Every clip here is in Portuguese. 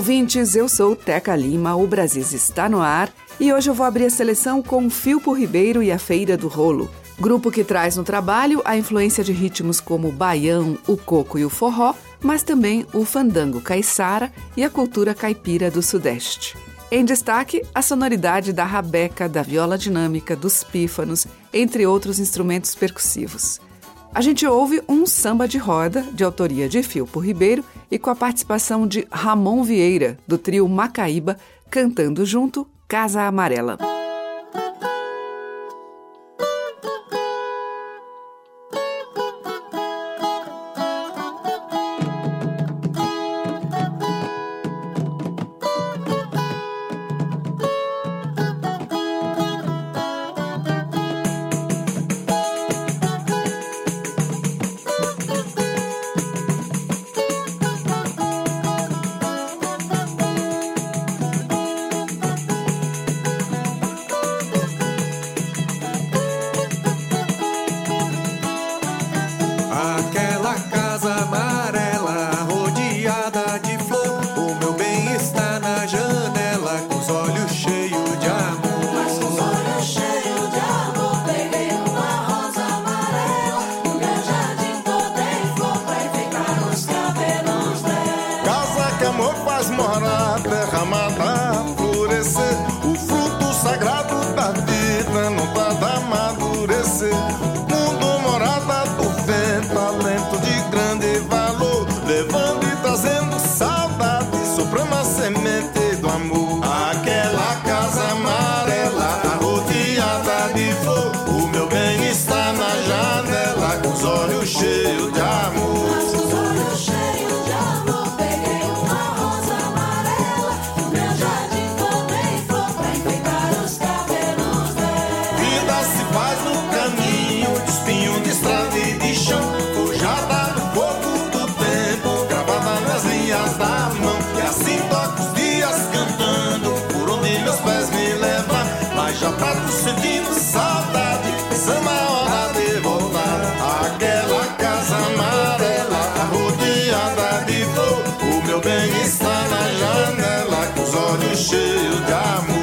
ouvintes, eu sou Teca Lima, o Brasil está no ar e hoje eu vou abrir a seleção com Filpo Ribeiro e a Feira do Rolo. Grupo que traz no trabalho a influência de ritmos como o baião, o coco e o forró, mas também o fandango caiçara e a cultura caipira do Sudeste. Em destaque, a sonoridade da rabeca, da viola dinâmica, dos pífanos, entre outros instrumentos percussivos. A gente ouve um samba de roda, de autoria de Filpo Ribeiro e com a participação de Ramon Vieira, do trio Macaíba, cantando junto Casa Amarela. Está na janela com os olhos cheios de amor.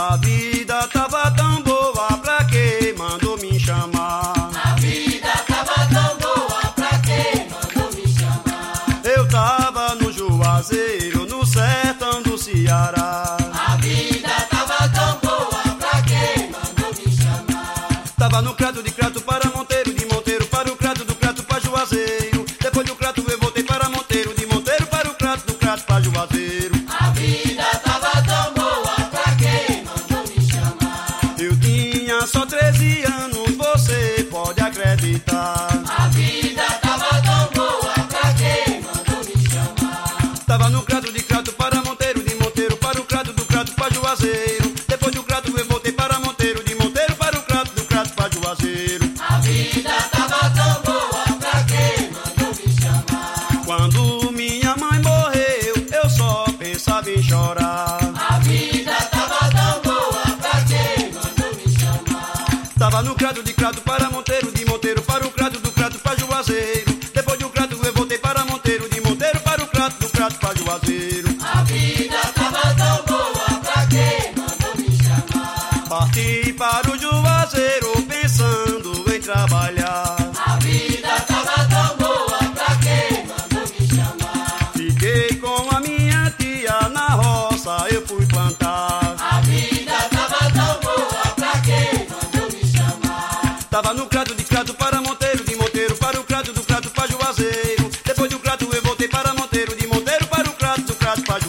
A vida tava tão boa,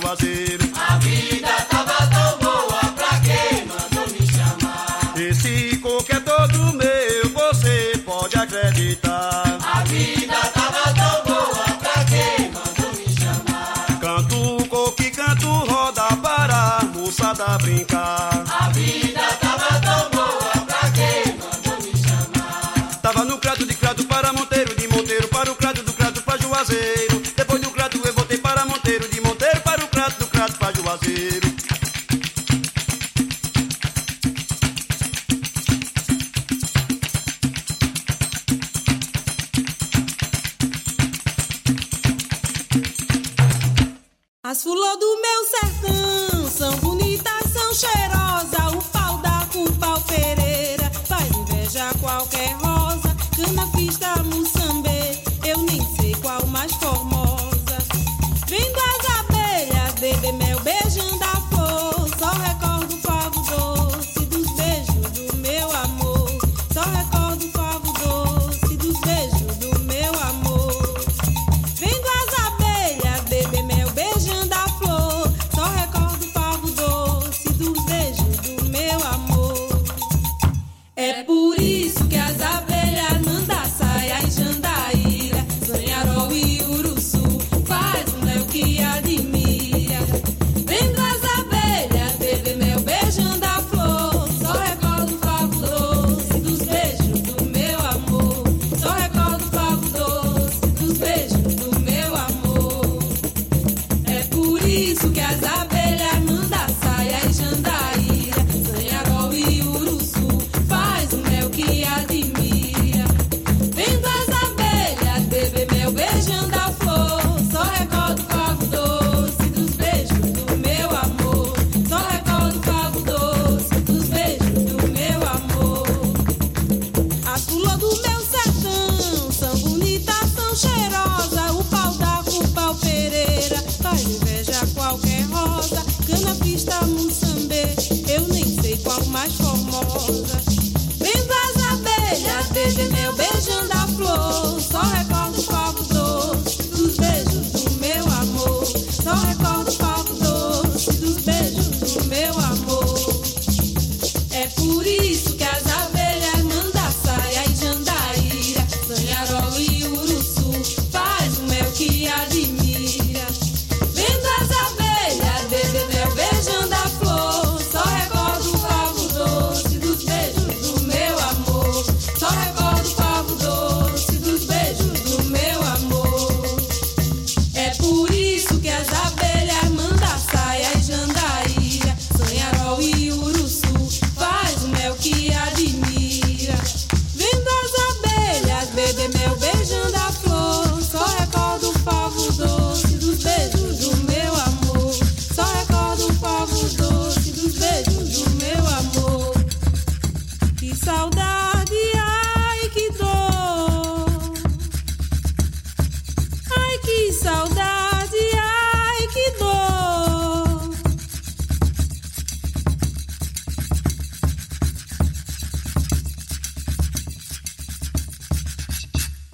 Madrid. passé.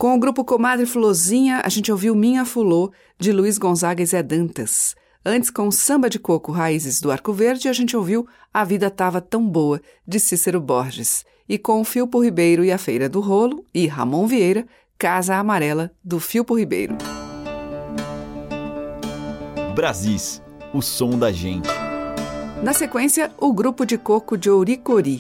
Com o grupo Comadre Fulozinha, a gente ouviu Minha Fulô, de Luiz Gonzaga e Zé Dantas. Antes, com Samba de Coco Raízes do Arco Verde, a gente ouviu A Vida Tava Tão Boa, de Cícero Borges. E com Filpo Ribeiro e a Feira do Rolo, e Ramon Vieira, Casa Amarela, do Filpo Ribeiro. Brasis, o som da gente. Na sequência, o grupo de coco de Ouricori.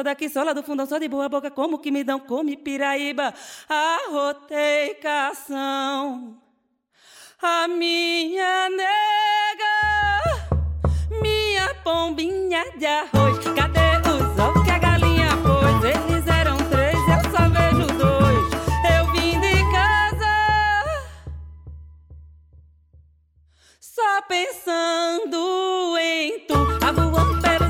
sou daqui, sou lá do fundão, sou de boa boca, como que me dão, come piraíba, arrotei cação. A minha nega, minha pombinha de arroz, cadê os ovos que a galinha pôs? Eles eram três, eu só vejo dois. Eu vim de casa só pensando em tu. A voando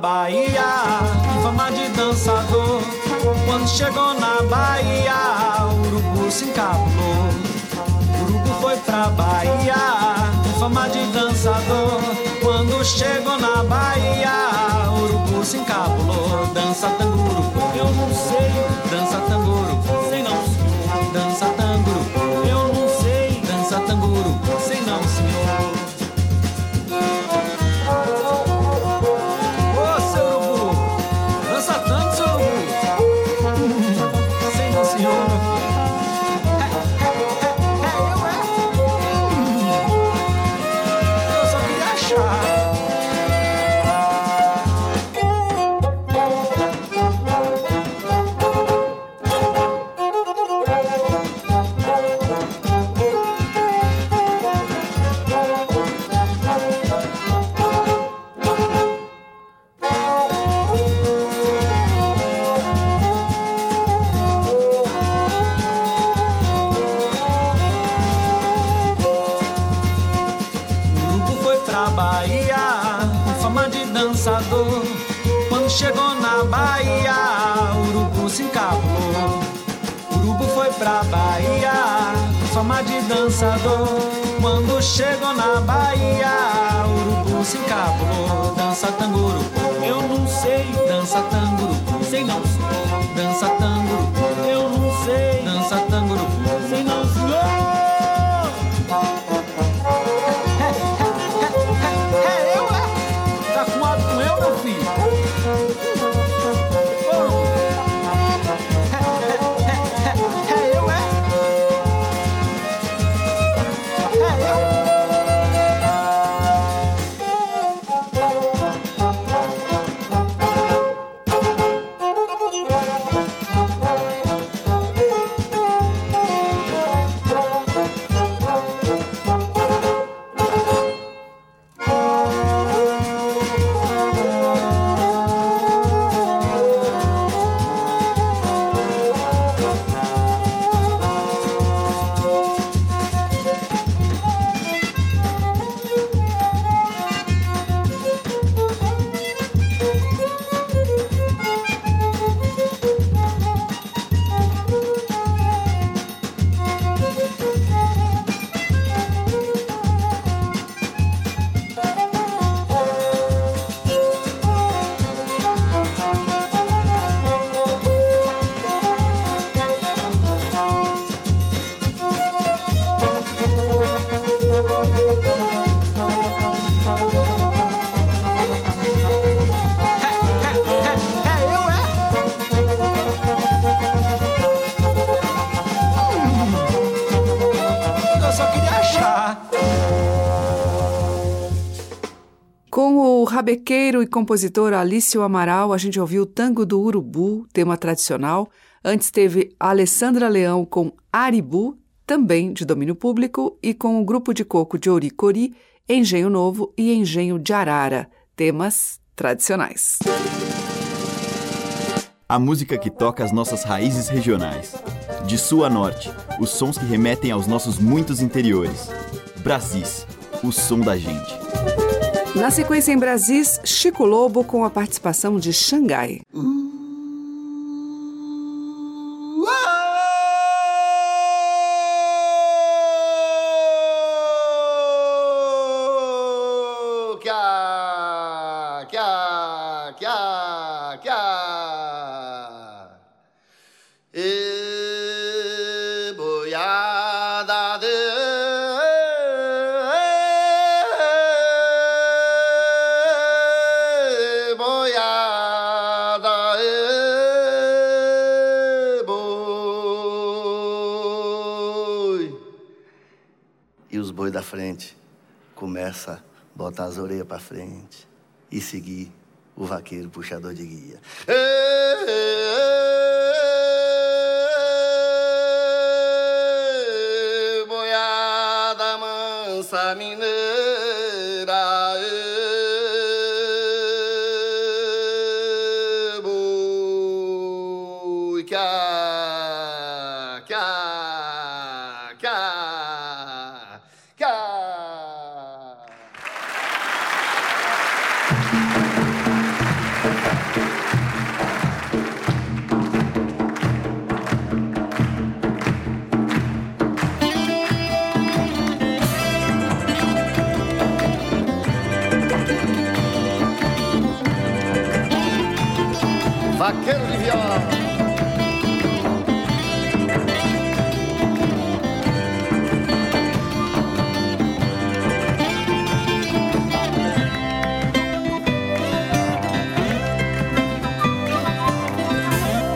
Bahia, fama de dançador. Quando chegou na Bahia, o urubu se encabulou. O urubu foi pra Bahia, fama de dançador. Quando chegou na Bahia, o urubu se encabulou. Dança tango, urubu, eu não sei. Dança tango, urubu. E compositor Alício Amaral, a gente ouviu o Tango do Urubu, tema tradicional. Antes teve Alessandra Leão com Aribu, também de domínio público, e com o grupo de coco de Oricori, Engenho Novo e Engenho de Arara, temas tradicionais. A música que toca as nossas raízes regionais. De sul a norte, os sons que remetem aos nossos muitos interiores. Brasis, o som da gente. Na sequência em Brasis, Chico Lobo com a participação de Xangai. Kia, começa a botar as orelhas para frente e seguir o vaqueiro puxador de guia. Ê, Boiada mansa mineira, Vaqueiro de viola.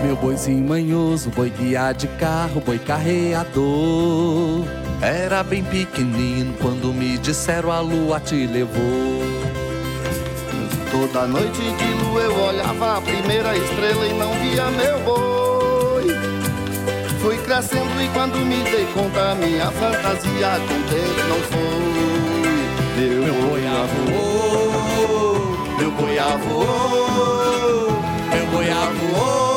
Meu boizinho manhoso, boi guiar de carro, boi carreador. Era bem pequenino quando me disseram a lua te levou. Toda noite de lua eu olhava a primeira estrela e não via meu boi. Fui crescendo e quando me dei conta, minha fantasia com Deus não foi. Meu boi voou, meu boi voou, meu boi voou,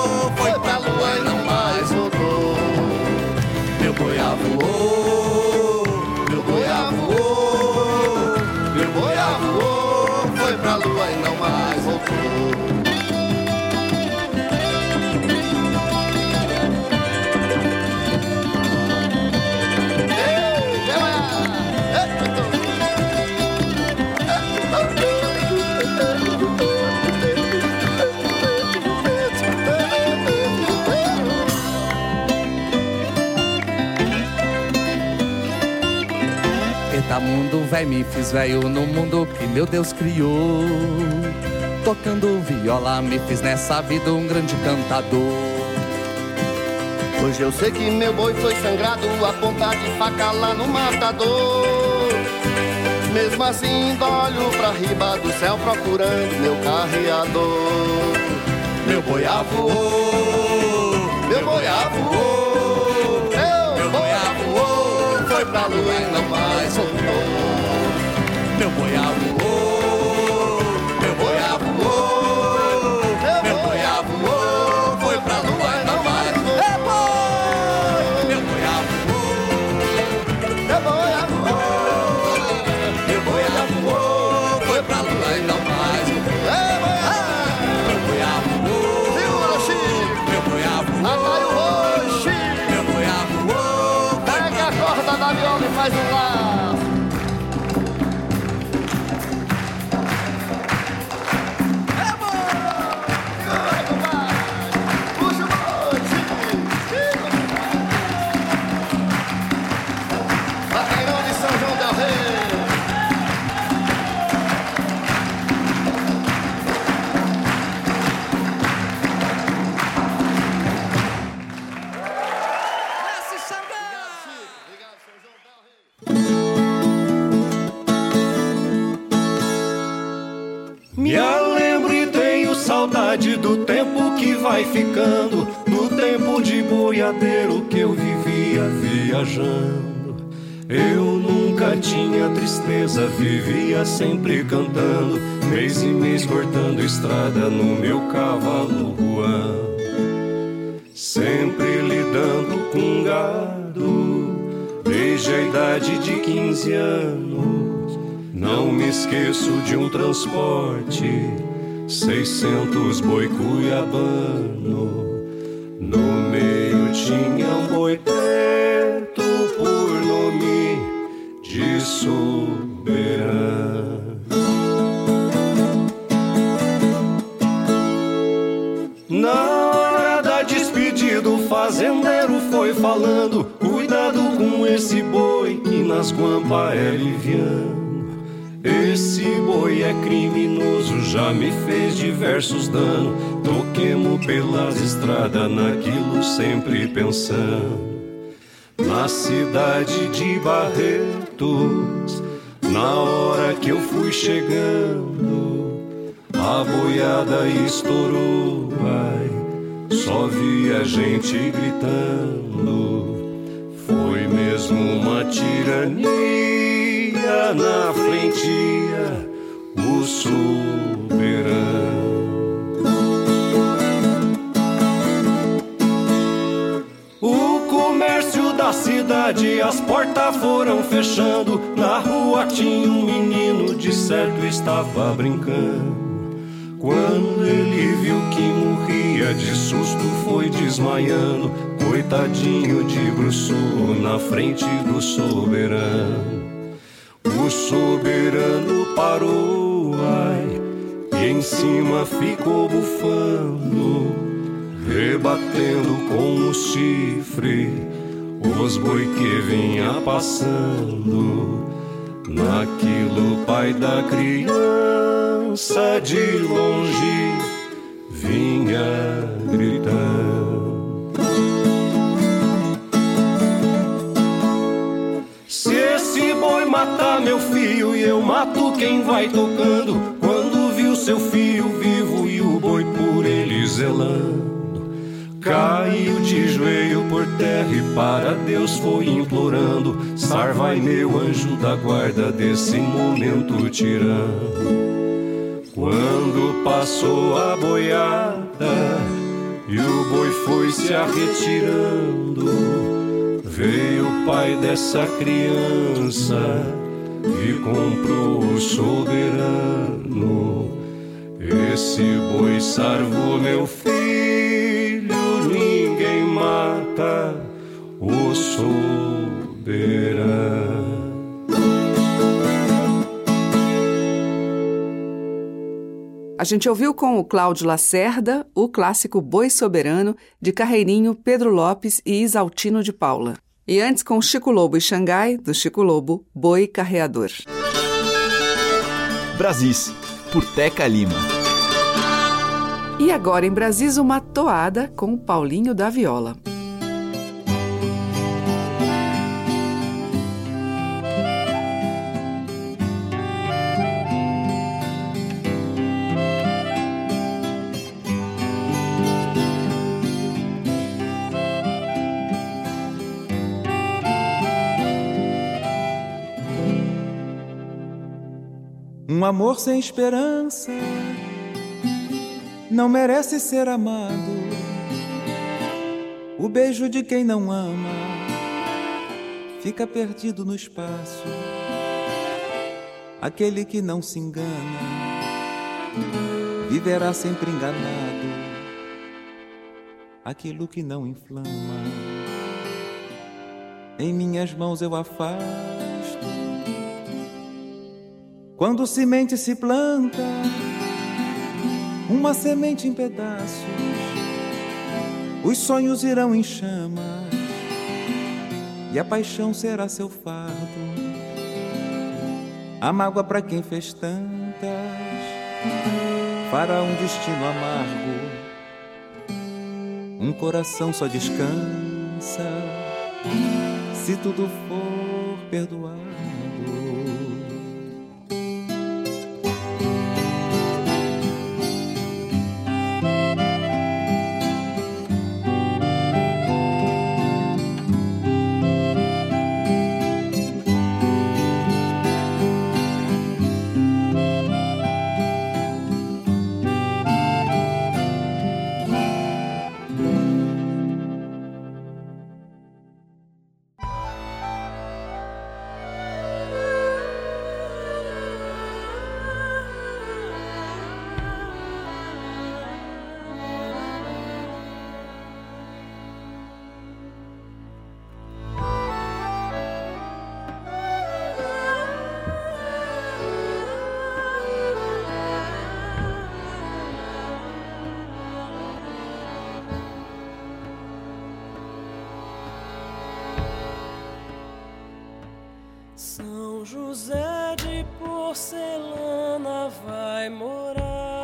véi, me fiz velho no mundo que meu Deus criou. Tocando viola, me fiz nessa vida um grande cantador. Hoje eu sei que meu boi foi sangrado a ponta de faca lá no matador. Mesmo assim, olho pra riba do céu procurando meu carreador. Meu boi voou, tristeza, vivia sempre cantando, mês e mês cortando estrada no meu cavalo Juan. Sempre lidando com gado, desde a idade de 15 anos. Não me esqueço de um transporte, 600 boi cuiabano. No meio tinha um boi preto Na hora da despedida, o fazendeiro foi falando: Cuidado com esse boi que nas guampas é liviano. Esse boi é criminoso, já me fez diversos danos. Toquemos pelas estradas, naquilo sempre pensando. Na cidade de Barretos, na hora que eu fui chegando, a boiada estourou, ai, só vi a gente gritando. Foi mesmo uma tirania na frente, o soberano. Cidade, as portas foram fechando. Na rua tinha um menino, de certo estava brincando. Quando ele viu que morria de susto, foi desmaiando. Coitadinho de bruço na frente do soberano. O soberano parou, ai, e em cima ficou bufando, rebatendo com o chifre os boi que vinha passando. Naquilo, pai da criança de longe vinha gritando. Se esse boi matar meu filho e eu mato quem vai tocando, quando viu seu filho vivo e o boi por ele zelando. Caiu de joelho por terra e para Deus foi implorando. Sarvai meu anjo da guarda desse momento tirando. Quando passou a boiada e o boi foi se arretirando, veio o pai dessa criança e comprou o soberano. Esse boi sarvou meu filho, o soberano. A gente ouviu com o Cláudio Lacerda o clássico Boi Soberano de Carreirinho, Pedro Lopes e Isaltino de Paula. E antes com Chico Lobo e Xangai, do Chico Lobo, Boi Carreador. Brasis, por Teca Lima. E agora em Brasis, uma toada com o Paulinho da Viola. Um amor sem esperança não merece ser amado. O beijo de quem não ama fica perdido no espaço. Aquele que não se engana viverá sempre enganado. Aquilo que não inflama em minhas mãos eu afasto. Quando semente se planta, uma semente em pedaços, os sonhos irão em chamas e a paixão será seu fardo. A mágoa para quem fez tantas fará um destino amargo. Um coração só descansa se tudo for perdoado. São José de porcelana vai morar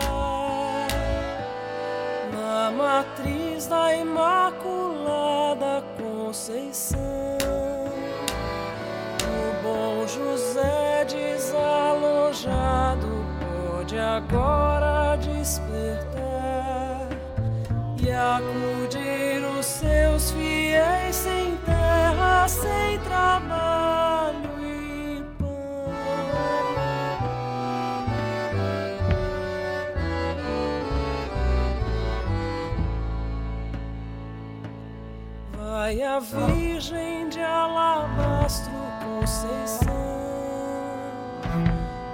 na matriz da Imaculada Conceição. O bom José desalojado pode agora despertar e acudir os seus fiéis sem terra, sem trabalho. A Virgem de Alabastro Conceição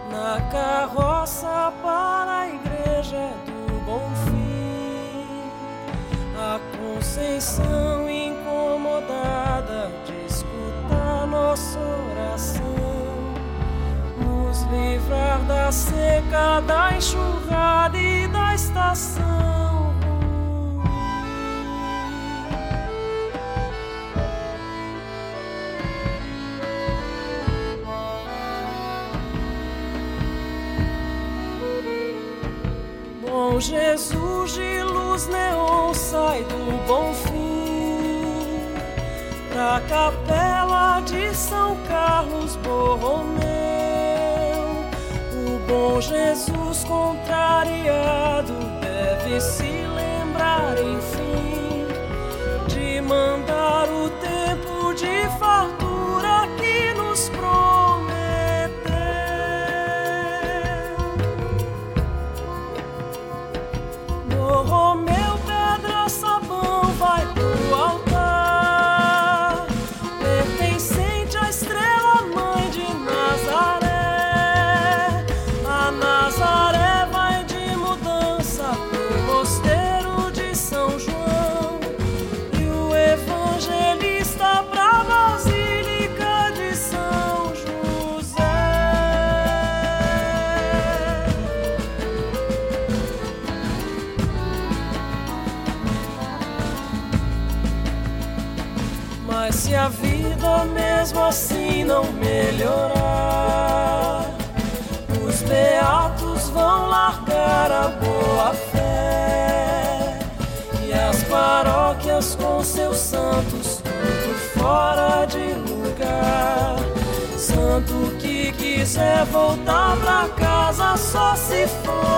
na carroça para a igreja do Bom Fim. A Conceição incomodada de escutar nossa oração, nos livrar da seca, da enxurrada e da estação. Jesus de luz neon sai do bom fim pra capela de São Carlos Borromeu. O bom Jesus contrariado deve se lembrar, enfim, de mandar o tempo de fartura mesmo assim não melhorar, os beatos vão largar a boa fé e as paróquias com seus santos tudo fora de lugar. Santo que quiser voltar pra casa só se for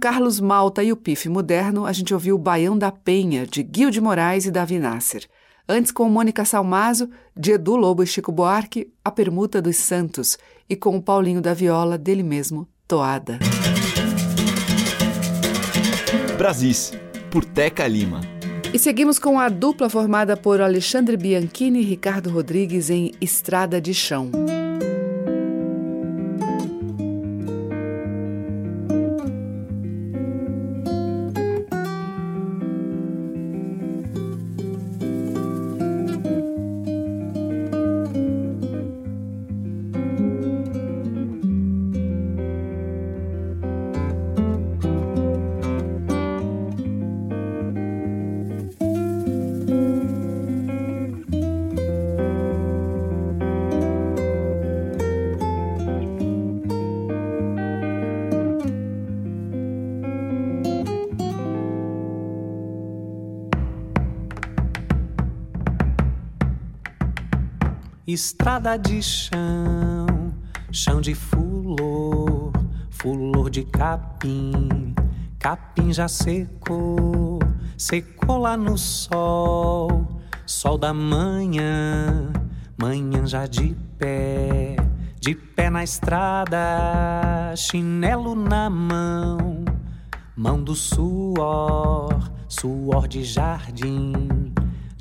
Carlos Malta e o Pife Moderno, a gente ouviu o Baião da Penha, de Guil de Moraes e Davi Nasser. Antes, com Mônica Salmazo, de Edu Lobo e Chico Buarque, A Permuta dos Santos. E com o Paulinho da Viola, dele mesmo, Toada. Brasis, por Teca Lima. E seguimos com a dupla formada por Alexandre Bianchini e Ricardo Rodrigues em Estrada de Chão. Estrada de chão, chão de fulor, fulor de capim, capim já secou, secou lá no sol, sol da manhã, manhã já de pé, de pé na estrada, chinelo na mão, mão do suor, suor de jardim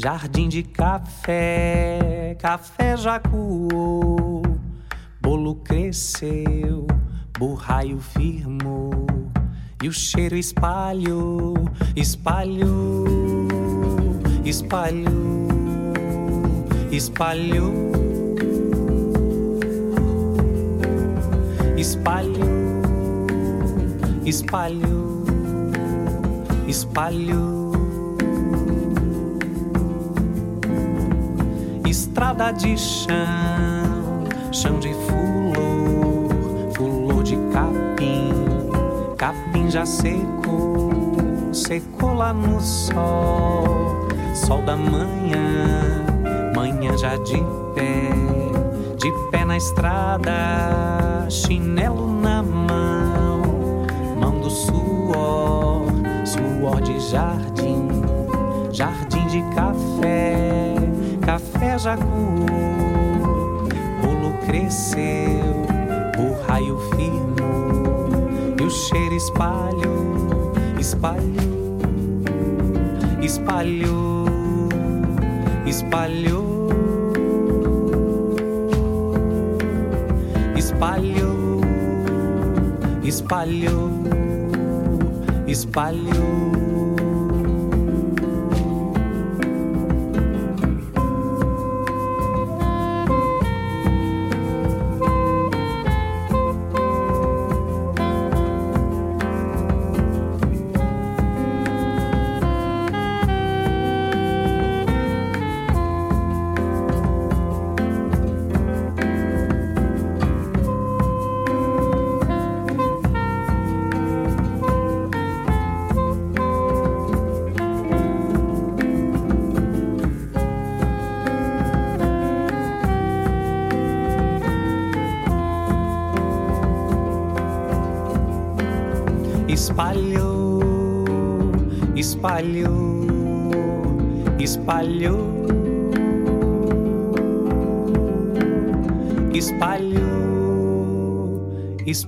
Jardim de café, café já coou, bolo cresceu, burraio firmou, e o cheiro espalhou, espalhou, espalhou, espalhou, espalhou, espalhou, espalhou. Estrada de chão, chão de fulor, fulor de capim, capim já secou, secou lá no sol, sol da manhã, manhã já de pé, de pé na estrada, chinelo na mão, mão do suor, suor de jardim, jardim de café café já coou, bolo cresceu, o raio firmou e o cheiro espalhou, espalhou, espalhou, espalhou, espalhou, espalhou. espalhou,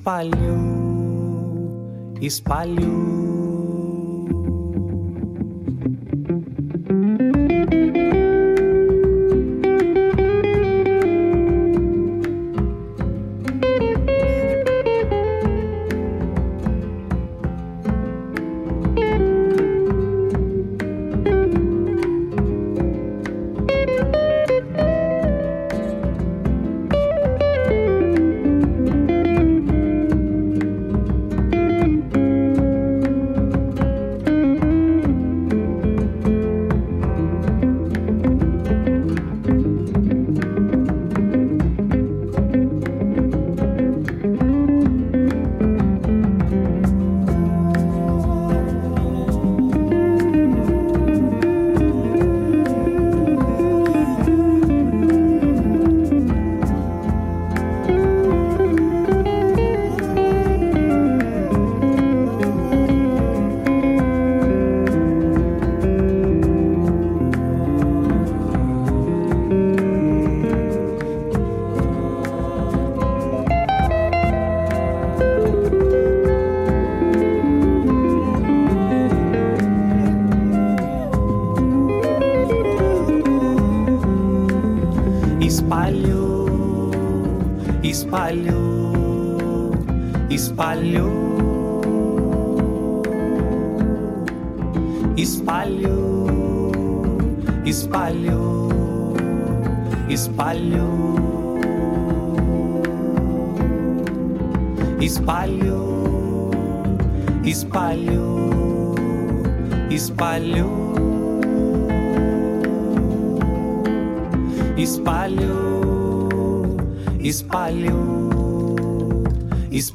espalhou, espalhou.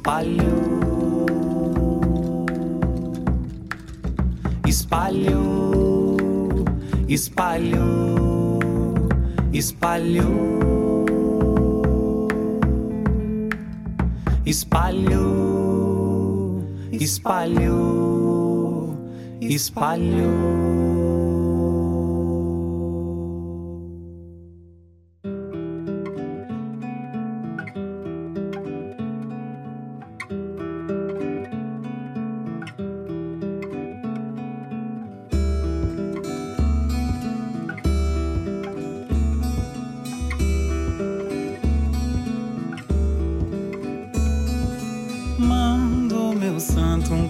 Espalho, espalho, espalho, espalho, espalho, espalho, espalho.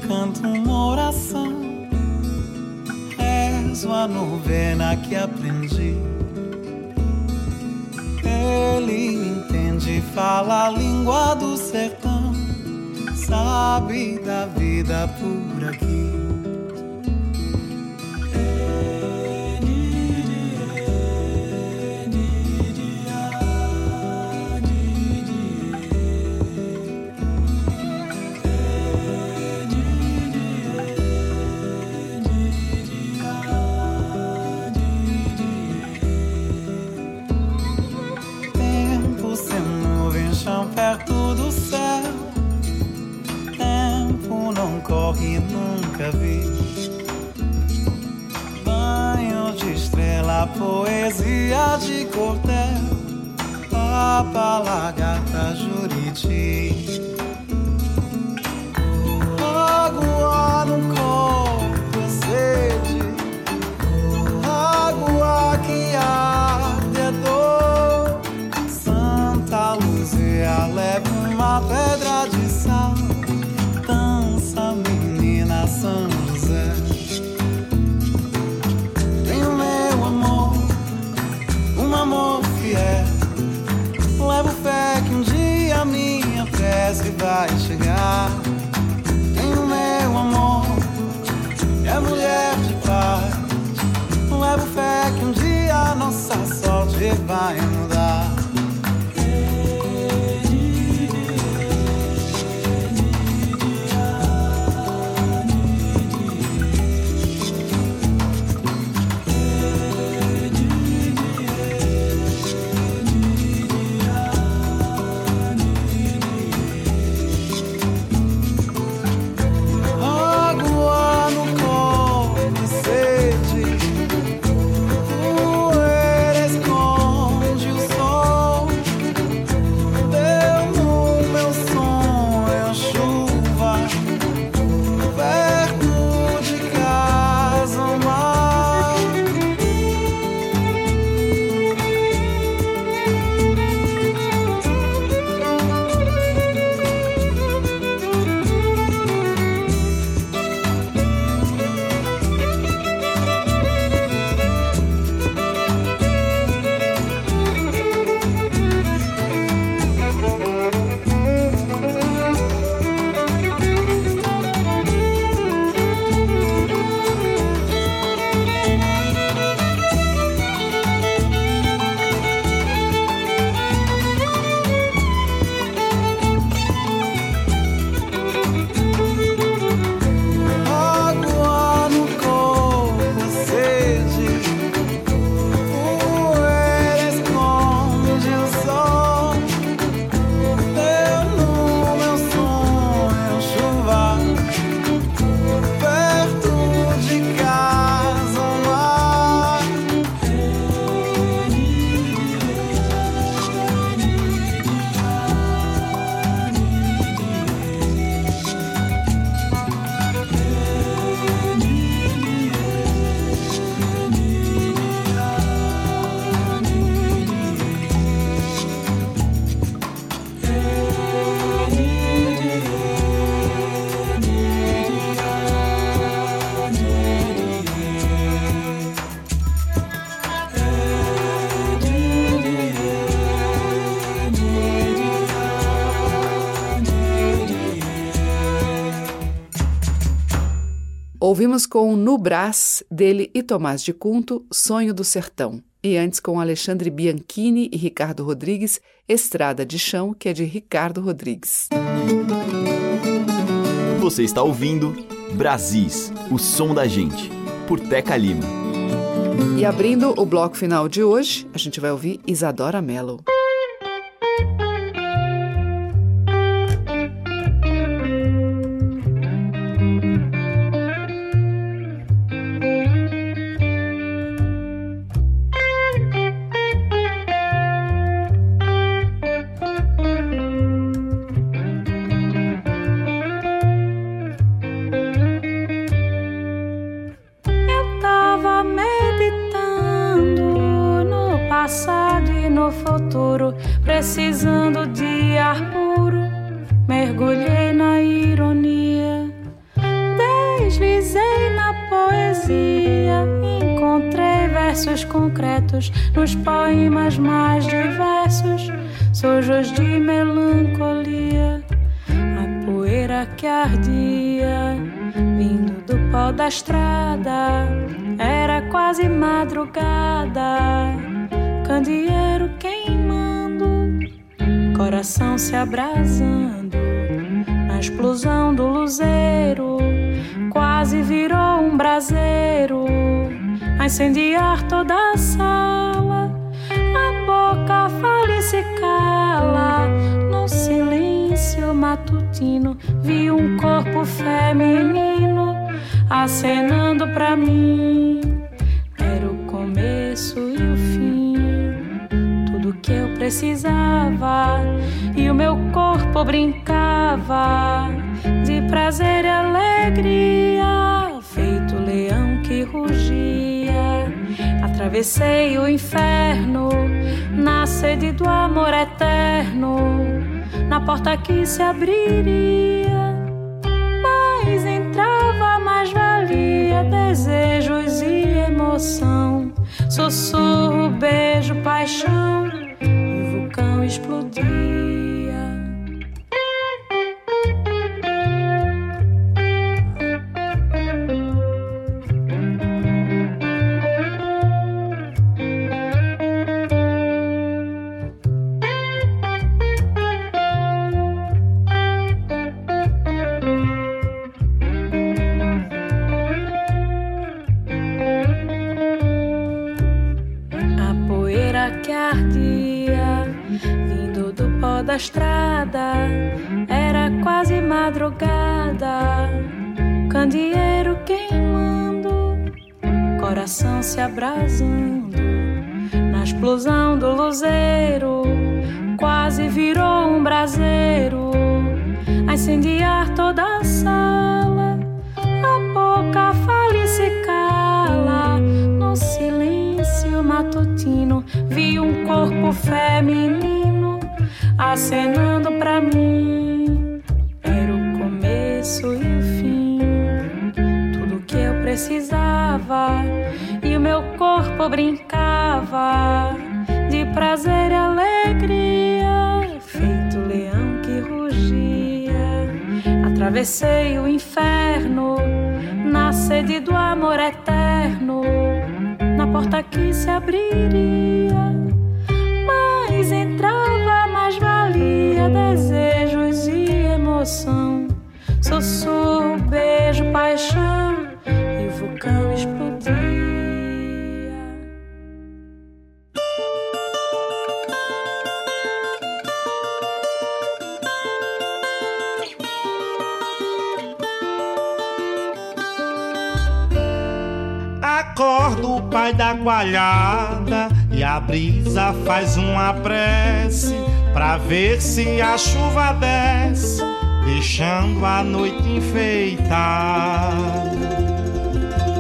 Canto, uma oração. Rezo a novena que aprendi. Ele entende, fala a língua do sertão. Sabe da vida por aqui. Nunca vi. Banho de estrela, poesia de cordel. Papa, lagarta, juriti. Água no corpo, sede. Água que arde é dor. Santa Luzia leva uma pedra Ouvimos com No Brás, dele e Tomás de Cunto, Sonho do Sertão. E antes com Alexandre Bianchini e Ricardo Rodrigues, Estrada de Chão, que é de Ricardo Rodrigues. Você está ouvindo Brasis, o som da gente, por Teca Lima. E abrindo o bloco final de hoje, a gente vai ouvir Isadora Mello. Futuro, precisando de ar puro. Mergulhei na ironia, deslizei na poesia, encontrei versos concretos nos poemas mais diversos, sujos de melancolia. A poeira que ardia, vindo do pó da estrada, era quase madrugada. Candeeiro queimando, coração se abrasando, na explosão do luzeiro, quase virou um braseiro, a incendiar toda a sala. A boca fala e se cala, no silêncio matutino, vi um corpo feminino acenando pra mim. Era o começo e o precisava, e o meu corpo brincava de prazer e alegria, feito leão que rugia. Atravessei o inferno na sede do amor eterno, na porta que se abriria. Mas entrava mais valia desejos e emoção, sussurro, beijo, paixão, o estrada, era quase madrugada. Candeeiro queimando, coração se abrasando, na explosão do luzeiro, quase virou um braseiro, a incendiar toda a sala. A boca fala e se cala, no silêncio matutino, vi um corpo feminino acenando pra mim. Era o começo e o fim, tudo que eu precisava, e o meu corpo brincava de prazer e alegria, feito leão que rugia. Atravessei o inferno na sede do amor eterno, na porta que se abriria. Emoção, sussurro, beijo, paixão e o vulcão explodia. Acorda o pai da coalhada e a brisa faz uma prece pra ver se a chuva desce, deixando a noite enfeitada.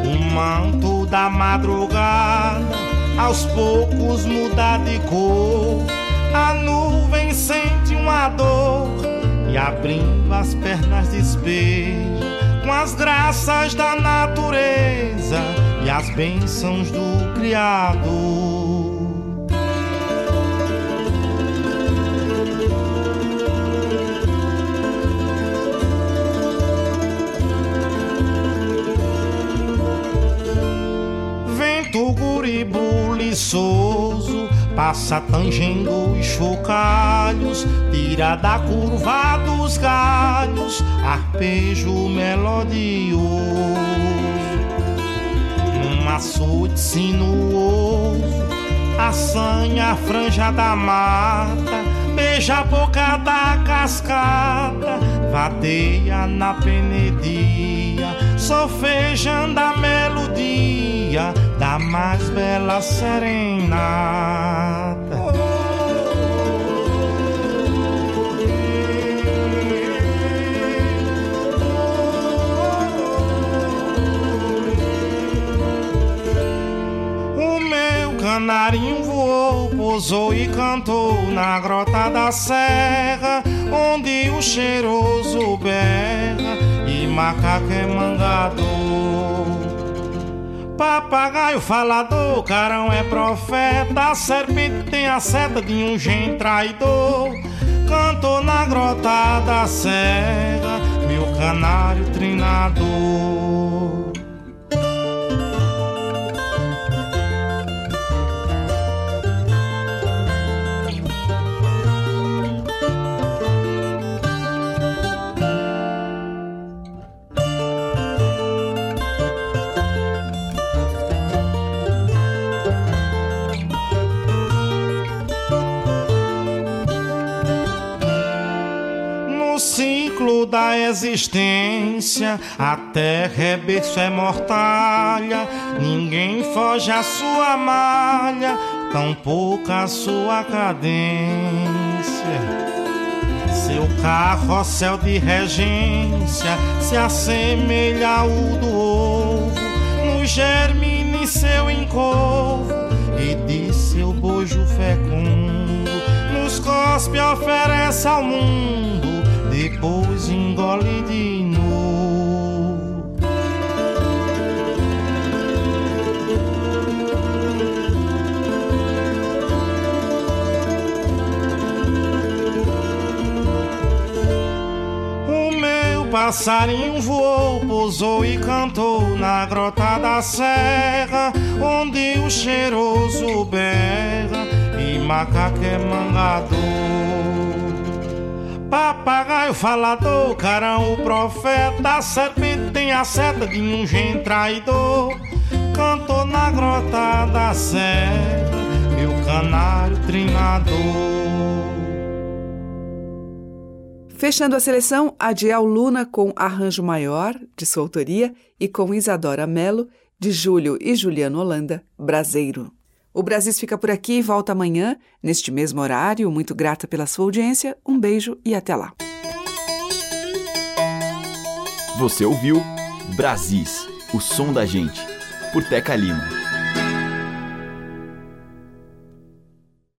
O manto da madrugada aos poucos muda de cor, a nuvem sente uma dor e abrindo as pernas despeja com as graças da natureza e as bênçãos do Criador. Preguiçoso passa tangendo os chocalhos, tira da curva dos galhos, arpejo melodioso. Num açude sinuoso, assanha a franja da mata, beija a boca da cascata, vadeia na penedia, sofejando a melodia da mais bela serenata. O meu canarinho voou, pousou e cantou na grota da serra, onde o cheiroso berra e macaco é mangador. Papagaio falador, carão é profeta, serpente tem a seta de um gen traidor. Cantou na grota da serra, meu canário trinador. Da existência, a terra é berço, é mortalha. Ninguém foge à sua malha, tampouco à sua cadência. Seu carrossel de regência se assemelha ao do ovo, no germine seu encovo e de seu bojo fecundo, nos cospe oferece ao mundo, depois engole de novo. O meu passarinho voou, pousou e cantou na grota da serra, onde o cheiroso berra e macaco é mangador. Papagaio falador, carão o profeta, serpente tem a seta de um gen traidor. Cantou na grota da serra, meu canário trinador. Fechando a seleção, Adiel Luna com Arranjo Maior, de sua autoria, e com Isadora Mello, de Júlio e Juliano Holanda, Braseiro. O Brasis fica por aqui e volta amanhã, neste mesmo horário. Muito grata pela sua audiência. Um beijo e até lá. Você ouviu Brasis, o som da gente, por Teca Lima.